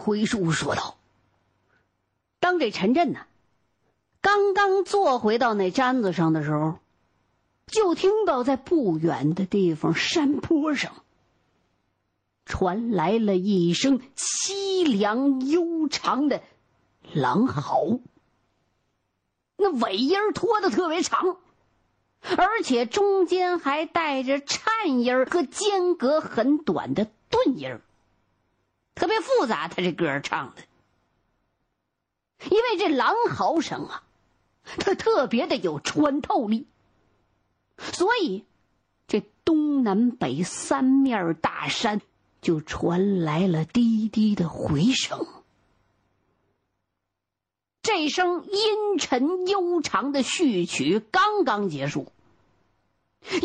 回书说道：“当这陈震呢，刚刚坐回到那毡子上的时候，就听到在不远的地方山坡上传来了一声凄凉悠长的狼嚎。那尾音拖得特别长，而且中间还带着颤音和间隔很短的顿音儿。”特别复杂，他这歌唱的，因为这狼嚎声啊，它特别的有穿透力，所以这东南北三面大山就传来了低低的回声。这声阴沉悠长的序曲刚刚结束，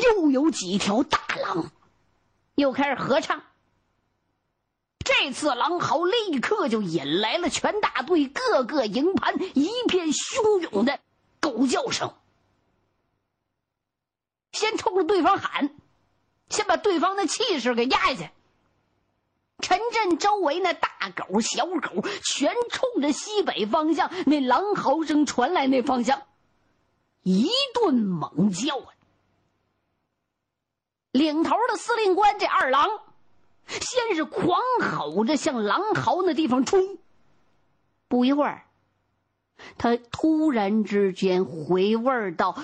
又有几条大狼又开始合唱。这次狼嚎立刻就引来了全大队各个营盘一片汹涌的狗叫声。先冲着对方喊，先把对方的气势给压下去。陈震周围那大狗、小狗全冲着西北方向那狼嚎声传来那方向，一顿猛叫啊！领头的司令官这二郎。先是狂吼着向狼嚎那地方冲，不一会儿，他突然之间回味儿到，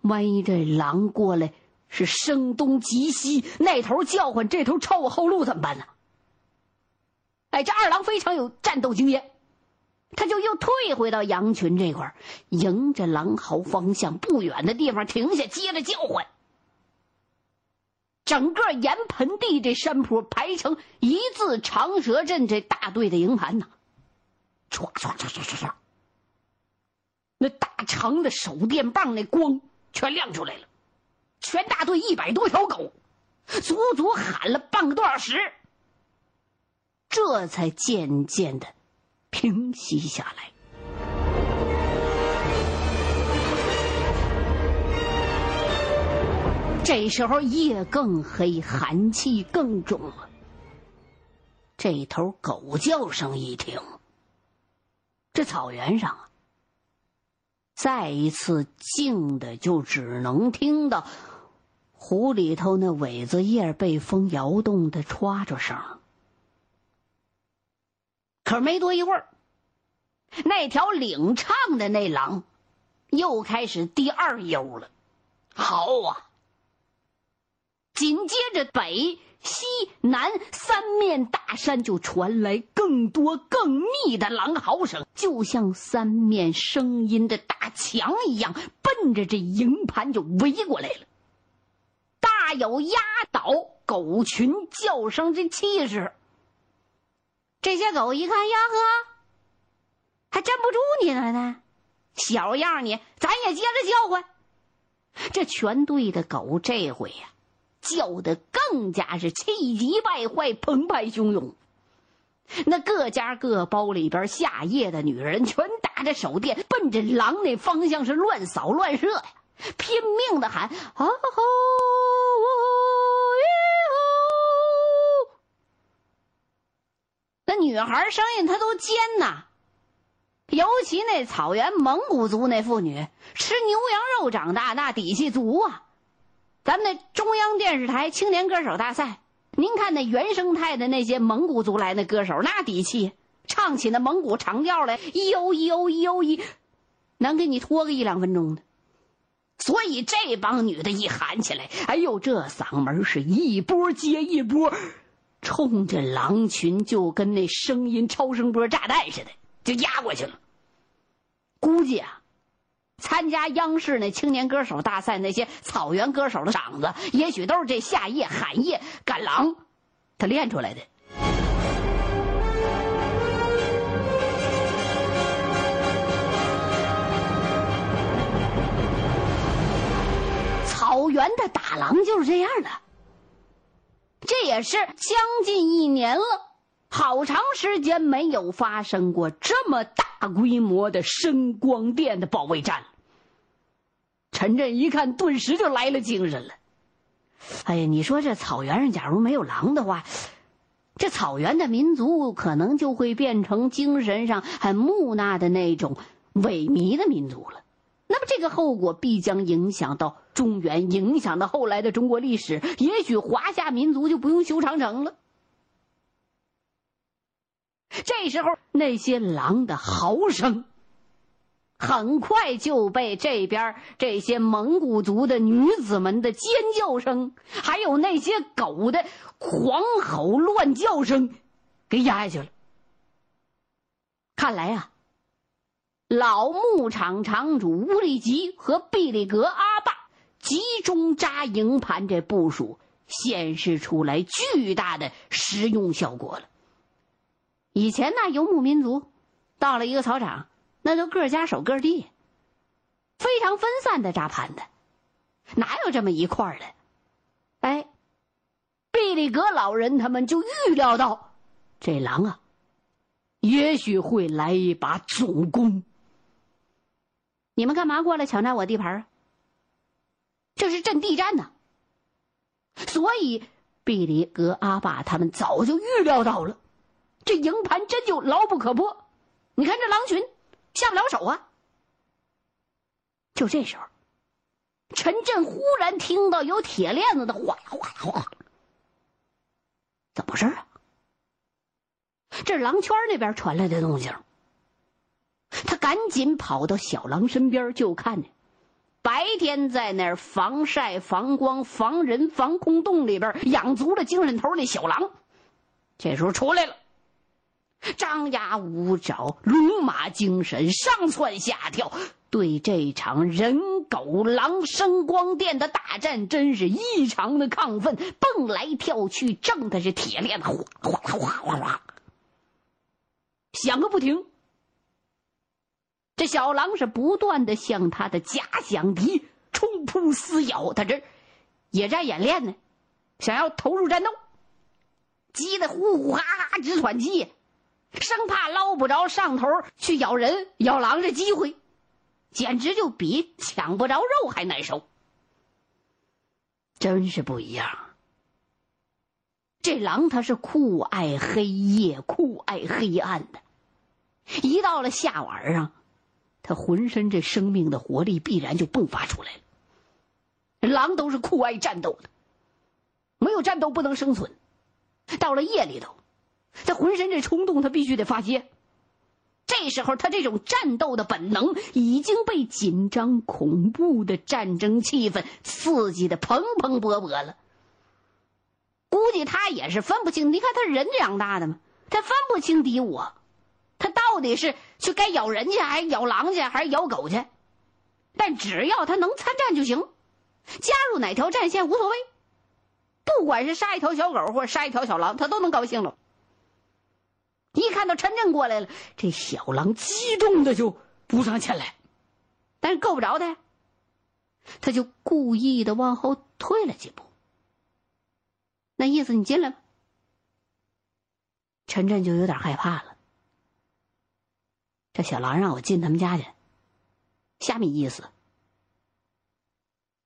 万一这狼过来是声东击西，那头叫唤，这头抄我后路怎么办呢？哎，这二郎非常有战斗经验，他就又退回到羊群这块儿，迎着狼嚎方向不远的地方停下，接着叫唤。整个盐盆地这山坡排成一字长蛇阵，这大队的营盘呐，唰唰唰唰唰唰，那大长的手电棒那光全亮出来了，全大队一百多条狗，足足喊了半个多小时，这才渐渐的平息下来。这时候夜更黑，寒气更重了。这头狗叫声一停，这草原上啊，再一次静的就只能听到湖里头那苇子叶被风摇动的歘歘声。可没多一会儿，那条领唱的那狼又开始第二悠了，好啊！紧接着，北、西、南三面大山就传来更多、更密的狼嚎声，就像三面声音的大墙一样，奔着这营盘就围过来了。大有压倒狗群叫声这气势。这些狗一看呀呵，还镇不住你了呢，小样你，咱也接着叫唤。这全队的狗这回呀。叫的更加是气急败坏、澎湃汹涌。那各家各包里边下夜的女人，全打着手电，奔着狼那方向是乱扫乱射呀，拼命的喊：“啊吼！”那女孩声音她都尖呐，尤其那草原蒙古族那妇女，吃牛羊肉长大，那底气足啊。咱们那中央电视台青年歌手大赛，您看那原生态的那些蒙古族来的歌手，那底气，唱起那蒙古长调来，咿一咿咿一，能给你拖个一两分钟的。所以这帮女的一喊起来，哎呦，这嗓门是一波接一波，冲着狼群就跟那声音超声波炸弹似的，就压过去了。估计啊。参加央视那青年歌手大赛那些草原歌手的嗓子，也许都是这夏夜喊夜赶狼，他练出来的。草原的打狼就是这样的，这也是将近一年了，好长时间没有发生过这么大。规模的声光电的保卫战，陈震一看，顿时就来了精神了。哎呀，你说这草原上假如没有狼的话，这草原的民族可能就会变成精神上很木讷的那种萎靡的民族了。那么，这个后果必将影响到中原，影响到后来的中国历史。也许华夏民族就不用修长城了。这时候，那些狼的嚎声，很快就被这边这些蒙古族的女子们的尖叫声，还有那些狗的狂吼乱叫声，给压下去了。看来啊，老牧场场主乌力吉和毕里格阿爸集中扎营盘这部署，显示出来巨大的实用效果了。以前那游牧民族，到了一个草场，那都各家守各地，非常分散的扎盘的，哪有这么一块的？哎，毕里格老人他们就预料到，这狼啊，也许会来一把总攻。你们干嘛过来抢占我地盘啊？这是阵地战呢。所以，毕里格阿爸他们早就预料到了。这营盘真就牢不可破，你看这狼群下不了手啊！就这时候，陈震忽然听到有铁链子的哗啦哗啦哗，怎么回事啊？这是狼圈那边传来的动静。他赶紧跑到小狼身边，就看见白天在那儿防晒、防光、防人、防空洞里边养足了精神头那小狼，这时候出来了。张牙舞爪，龙马精神，上蹿下跳，对这场人狗狼声光电的大战，真是异常的亢奋，蹦来跳去，挣的是铁链子哗哗哗哗哗，响个不停。这小狼是不断的向他的假想敌冲扑撕咬，他这野战演练呢，想要投入战斗，急得呼呼哈哈直喘气。生怕捞不着上头去咬人、咬狼的机会，简直就比抢不着肉还难受。真是不一样。这狼它是酷爱黑夜、酷爱黑暗的，一到了下晚上，它浑身这生命的活力必然就迸发出来了。狼都是酷爱战斗的，没有战斗不能生存。到了夜里头。他浑身这冲动，他必须得发泄。这时候，他这种战斗的本能已经被紧张恐怖的战争气氛刺激的蓬蓬勃勃了。估计他也是分不清，你看他人长大的嘛，他分不清敌我，他到底是去该咬人去，还是咬狼去，还是咬狗去？但只要他能参战就行，加入哪条战线无所谓，不管是杀一条小狗或者杀一条小狼，他都能高兴了。一看到陈震过来了，这小狼激动的就扑上前来，但是够不着他，他就故意的往后退了几步。那意思你进来吧。陈震就有点害怕了。这小狼让我进他们家去，虾米意思？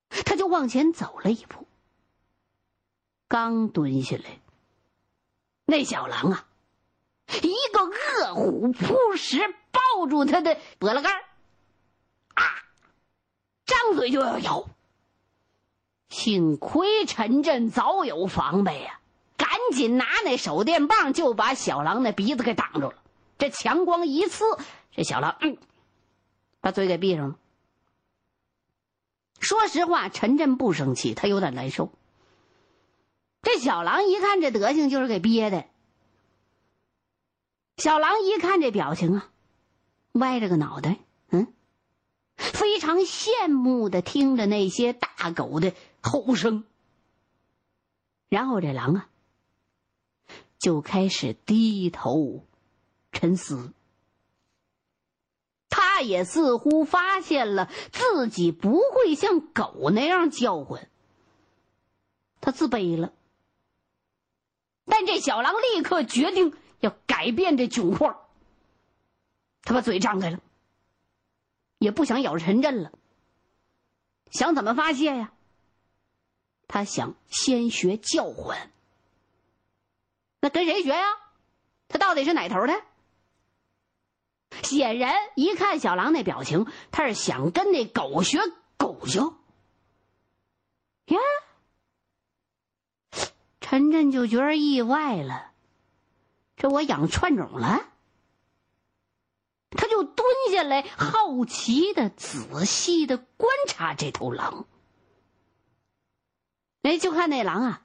他就往前走了一步，刚蹲下来，那小狼啊！一个饿虎扑食，抱住他的脖子盖啊，张嘴就要咬。幸亏陈震早有防备呀，赶紧拿那手电棒就把小狼那鼻子给挡住了。这强光一刺，这小狼嗯，把嘴给闭上了。说实话，陈震不生气，他有点难受。这小狼一看这德行，就是给憋的。小狼一看这表情啊，歪着个脑袋，嗯，非常羡慕的听着那些大狗的吼声。然后这狼啊，就开始低头沉思。他也似乎发现了自己不会像狗那样叫唤，他自卑了。但这小狼立刻决定。要改变这窘况，他把嘴张开了，也不想咬陈震了。想怎么发泄呀？他想先学叫唤。那跟谁学呀？他到底是哪头的？显然，一看小狼那表情，他是想跟那狗学狗叫。呀，陈震就觉得意外了，这我养串种了？他就蹲下来，好奇的、仔细的观察这头狼。哎，就看那狼啊，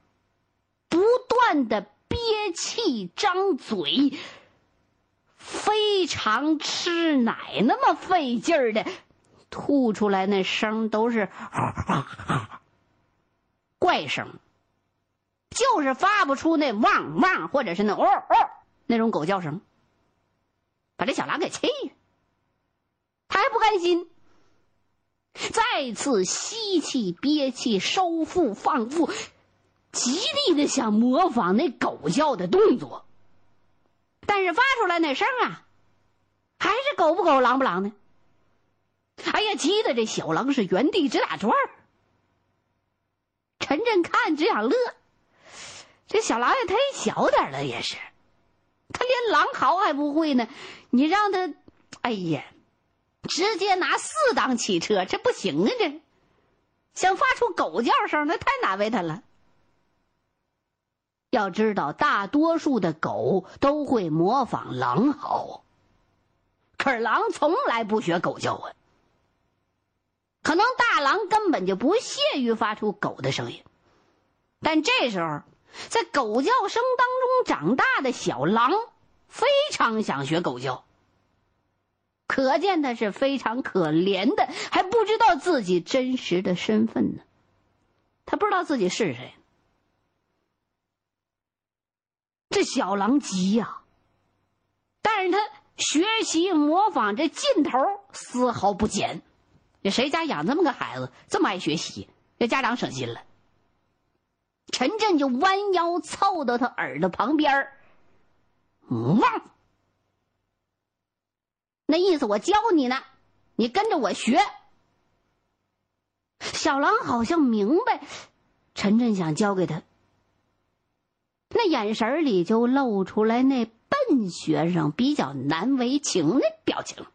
不断的憋气、张嘴。非常吃奶，那么费劲儿的吐出来，那声都是怪声，就是发不出那汪汪或者是那哦哦那种狗叫声，把这小狼给气了。他还不甘心，再次吸气、憋气、收腹、放腹，极力的想模仿那狗叫的动作。但是发出来那声啊，还是狗不狗、狼不狼的。哎呀，急得这小狼是原地直打转儿。陈震看只想乐，这小狼也忒小点了，也是，他连狼嚎还不会呢，你让他，哎呀，直接拿四档汽车，这不行啊！这想发出狗叫声，那太难为他了。要知道，大多数的狗都会模仿狼嚎，可是狼从来不学狗叫啊。可能大狼根本就不屑于发出狗的声音，但这时候，在狗叫声当中长大的小狼非常想学狗叫，可见他是非常可怜的，还不知道自己真实的身份呢。他不知道自己是谁。这小狼急呀，但是他学习模仿这劲头丝毫不减。这谁家养这么个孩子，这么爱学习，这家长省心了。陈震就弯腰凑到他耳朵旁边汪，那意思我教你呢，你跟着我学。小狼好像明白，陈震想教给他。那眼神里就露出来那笨学生比较难为情的表情，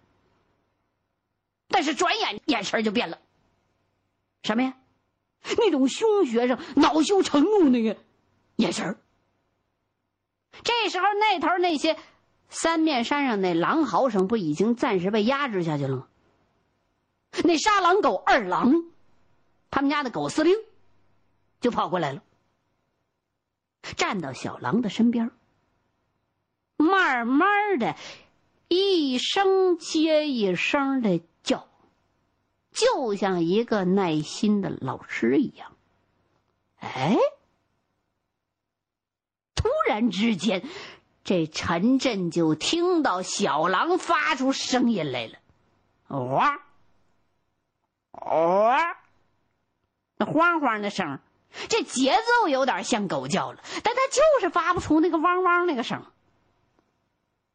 但是转眼眼神就变了，什么呀？那种凶学生恼羞成怒那个眼神儿这时候那头那些三面山上那狼嚎声不已经暂时被压制下去了吗？那杀狼狗二郎，他们家的狗司令就跑过来了。站到小狼的身边，慢慢的，一声接一声的，就像一个耐心的老师一样。哎，突然之间，这陈震就听到小狼发出声音来了，哇，哇，那晃晃的声这节奏有点像狗叫了，但他就是发不出那个汪汪那个声。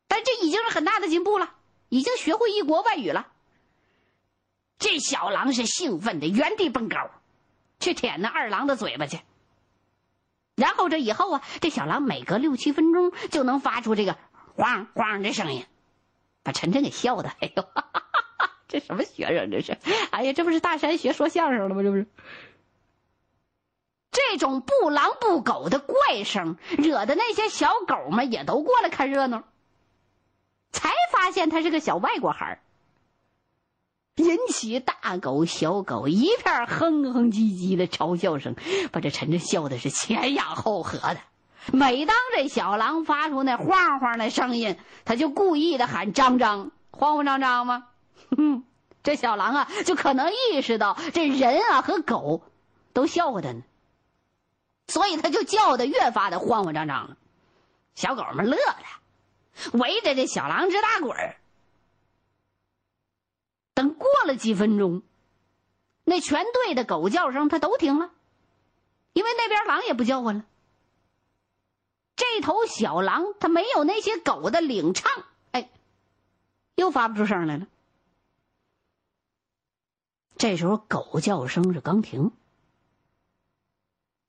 但这已经是很大的进步了，已经学会一国外语了。这小狼是兴奋的原地蹦高，去舔那二郎的嘴巴去。然后这以后啊，这小狼每隔六七分钟就能发出这个汪汪的声音，把陈晨给笑的。哎呦，这什么学生这是？哎呀，这不是大山学说相声了吗？这不是。这种不狼不狗的怪声，惹得那些小狗们也都过来看热闹。才发现他是个小外国孩引起大狗小狗一片哼哼唧唧的嘲笑声，把这陈震笑的是前仰后合的。每当这小狼发出那晃晃的声音，他就故意的喊张张，慌慌张张吗？哼，这小狼啊，就可能意识到这人啊和狗都笑话他呢。所以他就叫的越发的慌慌张张了，小狗们乐了，围着这小狼直打滚儿。过了几分钟，那全队的狗叫声他都停了，因为那边狼也不叫唤了。这头小狼它没有那些狗的领唱，哎，又发不出声来了。这时候狗叫声是刚停。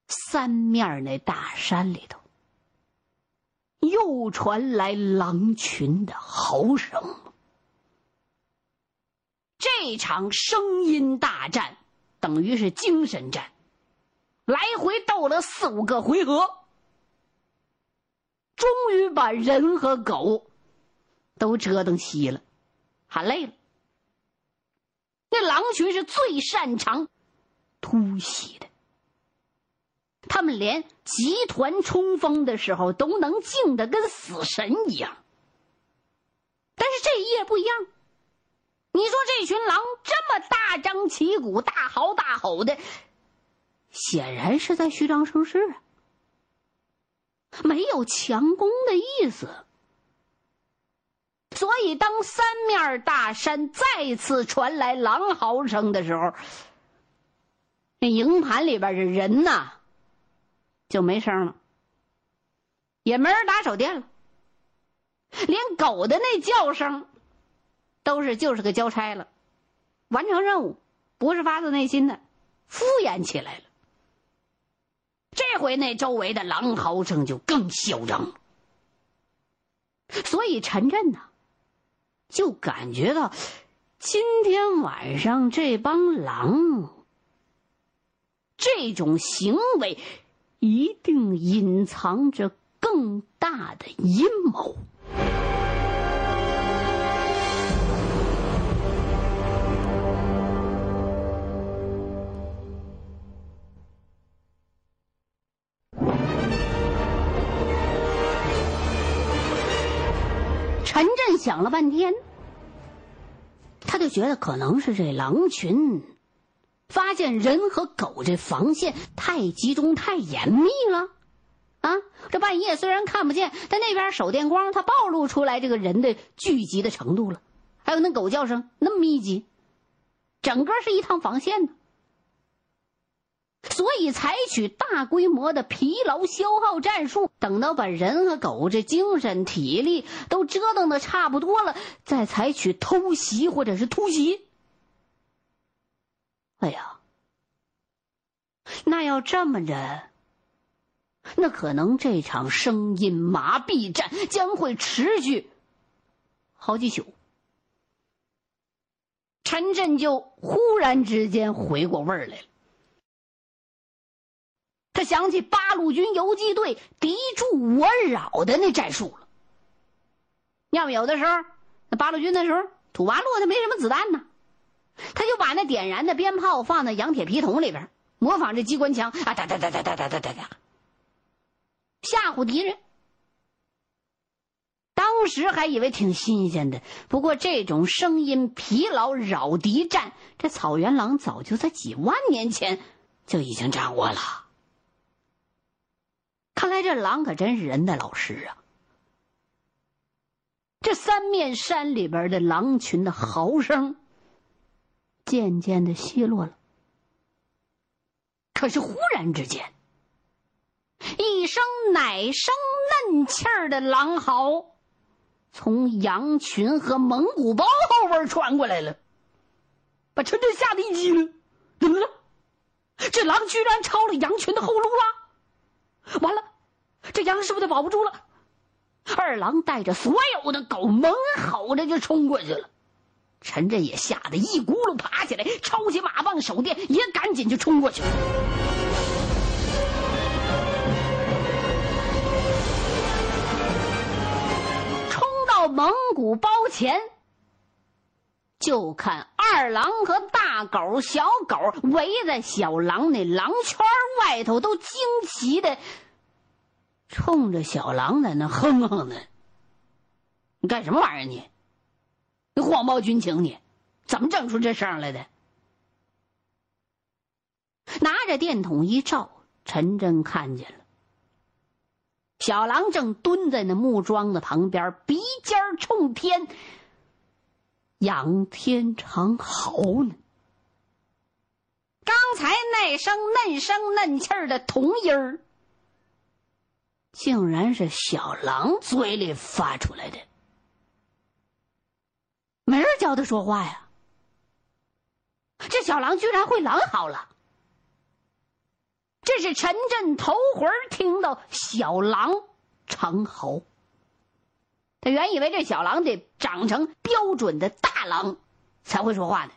三面那大山里头，又传来狼群的嚎声。这场声音大战等于是精神战，来回斗了四五个回合，终于把人和狗都折腾稀了，喊累了。那狼群是最擅长突袭的。他们连集团冲锋的时候都能静的跟死神一样，但是这一夜不一样。你说这群狼这么大张旗鼓、大嚎大吼的，显然是在虚张声势啊，没有强攻的意思。所以，当三面大山再次传来狼嚎声的时候，那营盘里边的人呐。就没声了，也没人打手电了，连狗的那叫声，都是就是个交差了，完成任务，不是发自内心的，敷衍起来了。这回那周围的狼嚎声就更嚣张了，所以陈震呢，就感觉到今天晚上这帮狼这种行为。一定隐藏着更大的阴谋。想了半天，他就觉得可能是这狼群。发现人和狗这防线太集中、太严密了，啊！这半夜虽然看不见，但那边手电光它暴露出来这个人的聚集的程度了，还有那狗叫声那么密集，整个是一趟防线呢。所以采取大规模的疲劳消耗战术，等到把人和狗这精神体力都折腾的差不多了，再采取偷袭或者是突袭。哎呀，那要这么着，那可能这场声音麻痹战将会持续好几宿。陈震就忽然之间回过味儿来了，他想起八路军游击队敌驻我扰的那战术了。要么有的时候，那八路军那时候土八路他没什么子弹呢。他就把那点燃的鞭炮放在羊铁皮桶里边，模仿这机关枪啊，哒哒哒哒哒哒哒哒，吓唬敌人。当时还以为挺新鲜的，不过这种声音疲劳扰敌战，这草原狼早就在几万年前就已经掌握了。看来这狼可真是人的老师啊！这三面山里边的狼群的嚎声。渐渐的稀落了，可是忽然之间，一声奶声嫩气儿的狼嚎，从羊群和蒙古包后边传过来了，把陈震吓得一激灵。怎么了？这狼居然抄了羊群的后路了！完了，这羊是不是得保不住了？二郎带着所有的狗猛吼着就冲过去了。陈震也吓得一咕噜爬起来，抄起马棒、手电，也赶紧就冲过去了。冲到蒙古包前，就看二郎和大狗、小狗围在小狼那狼圈外头，都惊奇的冲着小狼在那哼哼呢。你干什么玩意儿你？你谎报军情，你怎么整出这声来的？拿着电筒一照，陈真看见了，小狼正蹲在那木桩子旁边，鼻尖冲天，仰天长嚎呢。刚才那声嫩声嫩气儿的童音儿，竟然是小狼嘴里发出来的。没人教他说话呀！这小狼居然会狼嚎了。这是陈震头回听到小狼长嚎。他原以为这小狼得长成标准的大狼才会说话呢，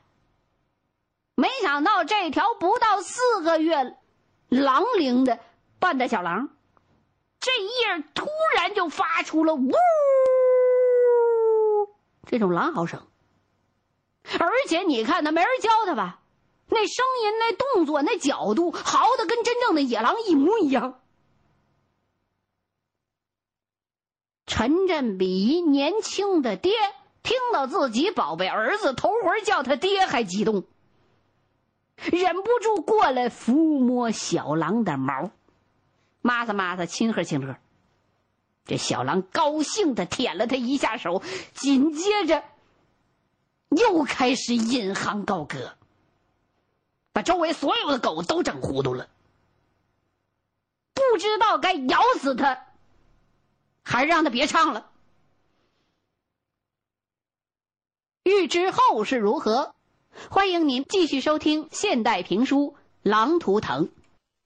没想到这条不到四个月狼龄的半大小狼，这一夜突然就发出了呜这种狼嚎声，而且你看他没人教他吧，那声音、那动作、那角度，嚎的跟真正的野狼一模一样。陈振比年轻的爹听到自己宝贝儿子头回叫他爹还激动，忍不住过来抚摸小狼的毛，抹擦抹擦，亲和亲和。这小狼高兴的舔了他一下手，紧接着又开始引吭高歌，把周围所有的狗都整糊涂了，不知道该咬死他。还是让他别唱了。欲知后事如何，欢迎您继续收听现代评书《狼图腾》。